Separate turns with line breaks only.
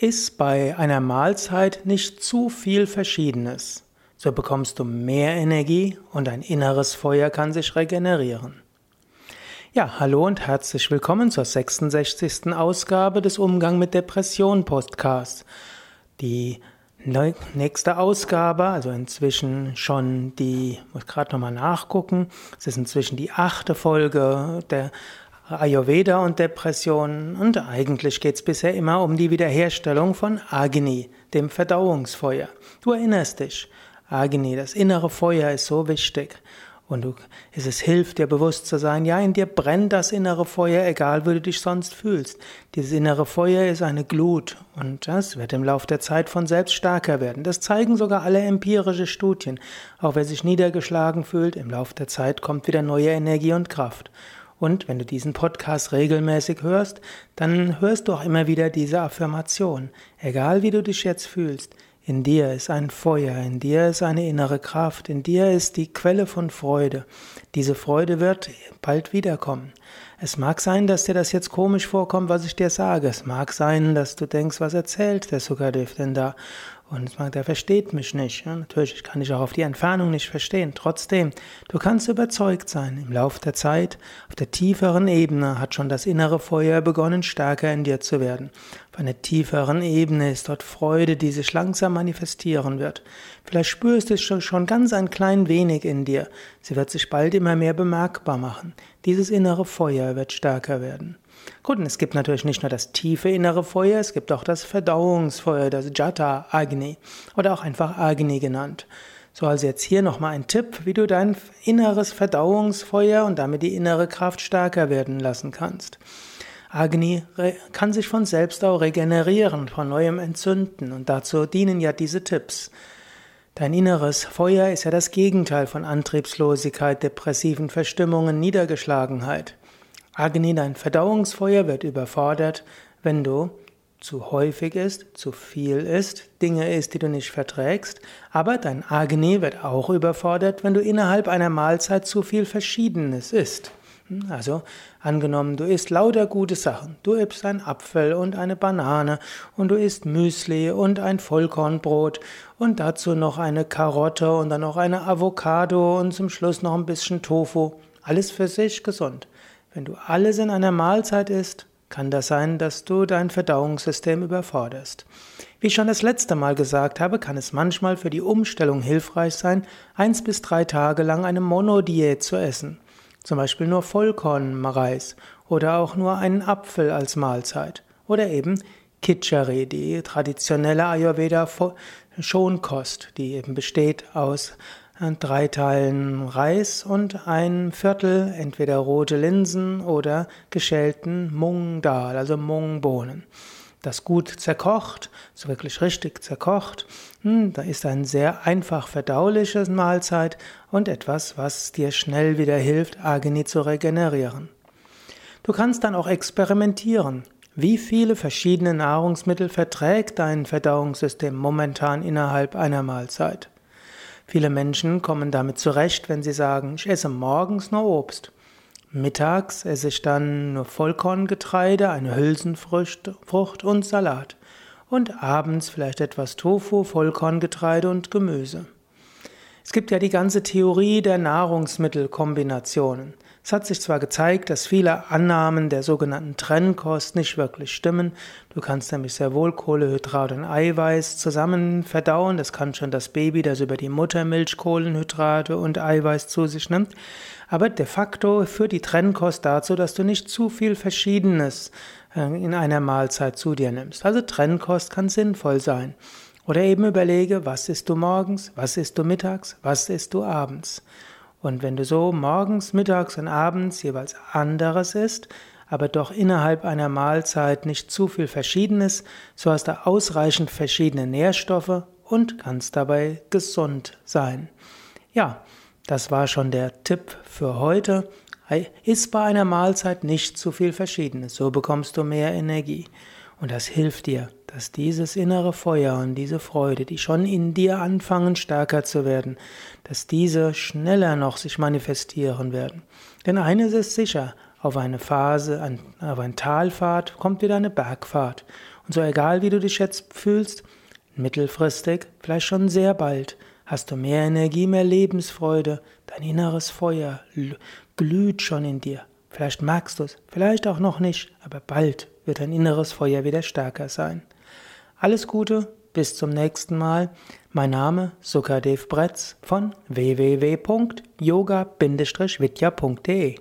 Iss bei einer Mahlzeit nicht zu viel Verschiedenes. So bekommst du mehr Energie und dein inneres Feuer kann sich regenerieren. Ja, hallo und herzlich willkommen zur 66. Ausgabe des Umgang mit Depression Podcasts. Die nächste Ausgabe, also inzwischen schon die, muss gerade nochmal nachgucken, es ist inzwischen die achte Folge der Ayurveda und Depressionen und eigentlich geht es bisher immer um die Wiederherstellung von Agni, dem Verdauungsfeuer. Du erinnerst dich, Agni, das innere Feuer ist so wichtig und du, es, hilft dir bewusst zu sein, ja, in dir brennt das innere Feuer, egal wie du dich sonst fühlst. Dieses innere Feuer ist eine Glut und das wird im Laufe der Zeit von selbst stärker werden. Das zeigen sogar alle empirische Studien. Auch wer sich niedergeschlagen fühlt, im Laufe der Zeit kommt wieder neue Energie und Kraft. Und wenn du diesen Podcast regelmäßig hörst, dann hörst du auch immer wieder diese Affirmation. Egal wie du dich jetzt fühlst, in dir ist ein Feuer, in dir ist eine innere Kraft, in dir ist die Quelle von Freude. Diese Freude wird bald wiederkommen. Es mag sein, dass dir das jetzt komisch vorkommt, was ich dir sage. Es mag sein, dass du denkst, was erzählt der Sukadev denn da? Und es mag, der versteht mich nicht. Ja, natürlich kann ich auch auf die Entfernung nicht verstehen. Trotzdem, du kannst überzeugt sein. Im Laufe der Zeit, auf der tieferen Ebene, hat schon das innere Feuer begonnen, stärker in dir zu werden. Auf einer tieferen Ebene ist dort Freude, die sich langsam manifestieren wird. Vielleicht spürst du es schon ganz ein klein wenig in dir. Sie wird sich bald immer mehr bemerkbar machen. Dieses innere Feuer wird stärker werden. Gut, und es gibt natürlich nicht nur das tiefe innere Feuer, es gibt auch das Verdauungsfeuer, das Jata Agni oder auch einfach Agni genannt. So, also jetzt hier nochmal ein Tipp, wie du dein inneres Verdauungsfeuer und damit die innere Kraft stärker werden lassen kannst. Agni kann sich von selbst auch regenerieren, von neuem entzünden und dazu dienen ja diese Tipps. Dein inneres Feuer ist ja das Gegenteil von Antriebslosigkeit, depressiven Verstimmungen, Niedergeschlagenheit. Agni, dein Verdauungsfeuer, wird überfordert, wenn du zu häufig isst, zu viel isst, Dinge isst, die du nicht verträgst, aber dein Agni wird auch überfordert, wenn du innerhalb einer Mahlzeit zu viel Verschiedenes isst. Also angenommen, du isst lauter gute Sachen. Du isst ein Apfel und eine Banane und du isst Müsli und ein Vollkornbrot und dazu noch eine Karotte und dann noch eine Avocado und zum Schluss noch ein bisschen Tofu. Alles für sich gesund. Wenn du alles in einer Mahlzeit isst, kann das sein, dass du dein Verdauungssystem überforderst. Wie ich schon das letzte Mal gesagt habe, kann es manchmal für die Umstellung hilfreich sein, eins bis drei Tage lang eine Monodiät zu essen. Zum Beispiel nur Vollkornreis oder auch nur einen Apfel als Mahlzeit. Oder eben Kitchari, die traditionelle Ayurveda-Schonkost, die eben besteht aus äh, drei Teilen Reis und ein Viertel entweder rote Linsen oder geschälten Mung Dal, also Mungbohnen. Das gut zerkocht, so wirklich richtig zerkocht, hm, da ist ein sehr einfach verdauliches Mahlzeit und etwas, was dir schnell wieder hilft, Agni zu regenerieren. Du kannst dann auch experimentieren. Wie viele verschiedene Nahrungsmittel verträgt dein Verdauungssystem momentan innerhalb einer Mahlzeit? Viele Menschen kommen damit zurecht, wenn sie sagen, ich esse morgens nur Obst. Mittags esse ich dann nur Vollkorngetreide, eine Hülsenfrucht Frucht und Salat. Und abends vielleicht etwas Tofu, Vollkorngetreide und Gemüse. Es gibt ja die ganze Theorie der Nahrungsmittelkombinationen. Es hat sich zwar gezeigt, dass viele Annahmen der sogenannten Trennkost nicht wirklich stimmen. Du kannst nämlich sehr wohl Kohlehydrate und Eiweiß zusammen verdauen. Das kann schon das Baby, das über die Muttermilch Kohlenhydrate und Eiweiß zu sich nimmt. Aber de facto führt die Trennkost dazu, dass du nicht zu viel Verschiedenes äh, in einer Mahlzeit zu dir nimmst. Also Trennkost kann sinnvoll sein. Oder eben überlege, was isst du morgens, was isst du mittags, was isst du abends. Und wenn du so morgens, mittags und abends jeweils anderes isst, aber doch innerhalb einer Mahlzeit nicht zu viel Verschiedenes, so hast du ausreichend verschiedene Nährstoffe und kannst dabei gesund sein. Ja, das war schon der Tipp für heute. Iss bei einer Mahlzeit nicht zu viel Verschiedenes, so bekommst du mehr Energie. Und das hilft dir, dass dieses innere Feuer und diese Freude, die schon in dir anfangen stärker zu werden, dass diese schneller noch sich manifestieren werden. Denn eines ist sicher, auf eine Phase, auf eine Talfahrt kommt wieder eine Bergfahrt. Und so egal wie du dich jetzt fühlst, mittelfristig, vielleicht schon sehr bald, hast du mehr Energie, mehr Lebensfreude, dein inneres Feuer glüht schon in dir. Vielleicht magst du es, vielleicht auch noch nicht, aber bald wird dein inneres Feuer wieder stärker sein. Alles Gute, bis zum nächsten Mal. Mein Name Sukadev Bretz von www.yoga-vidya.de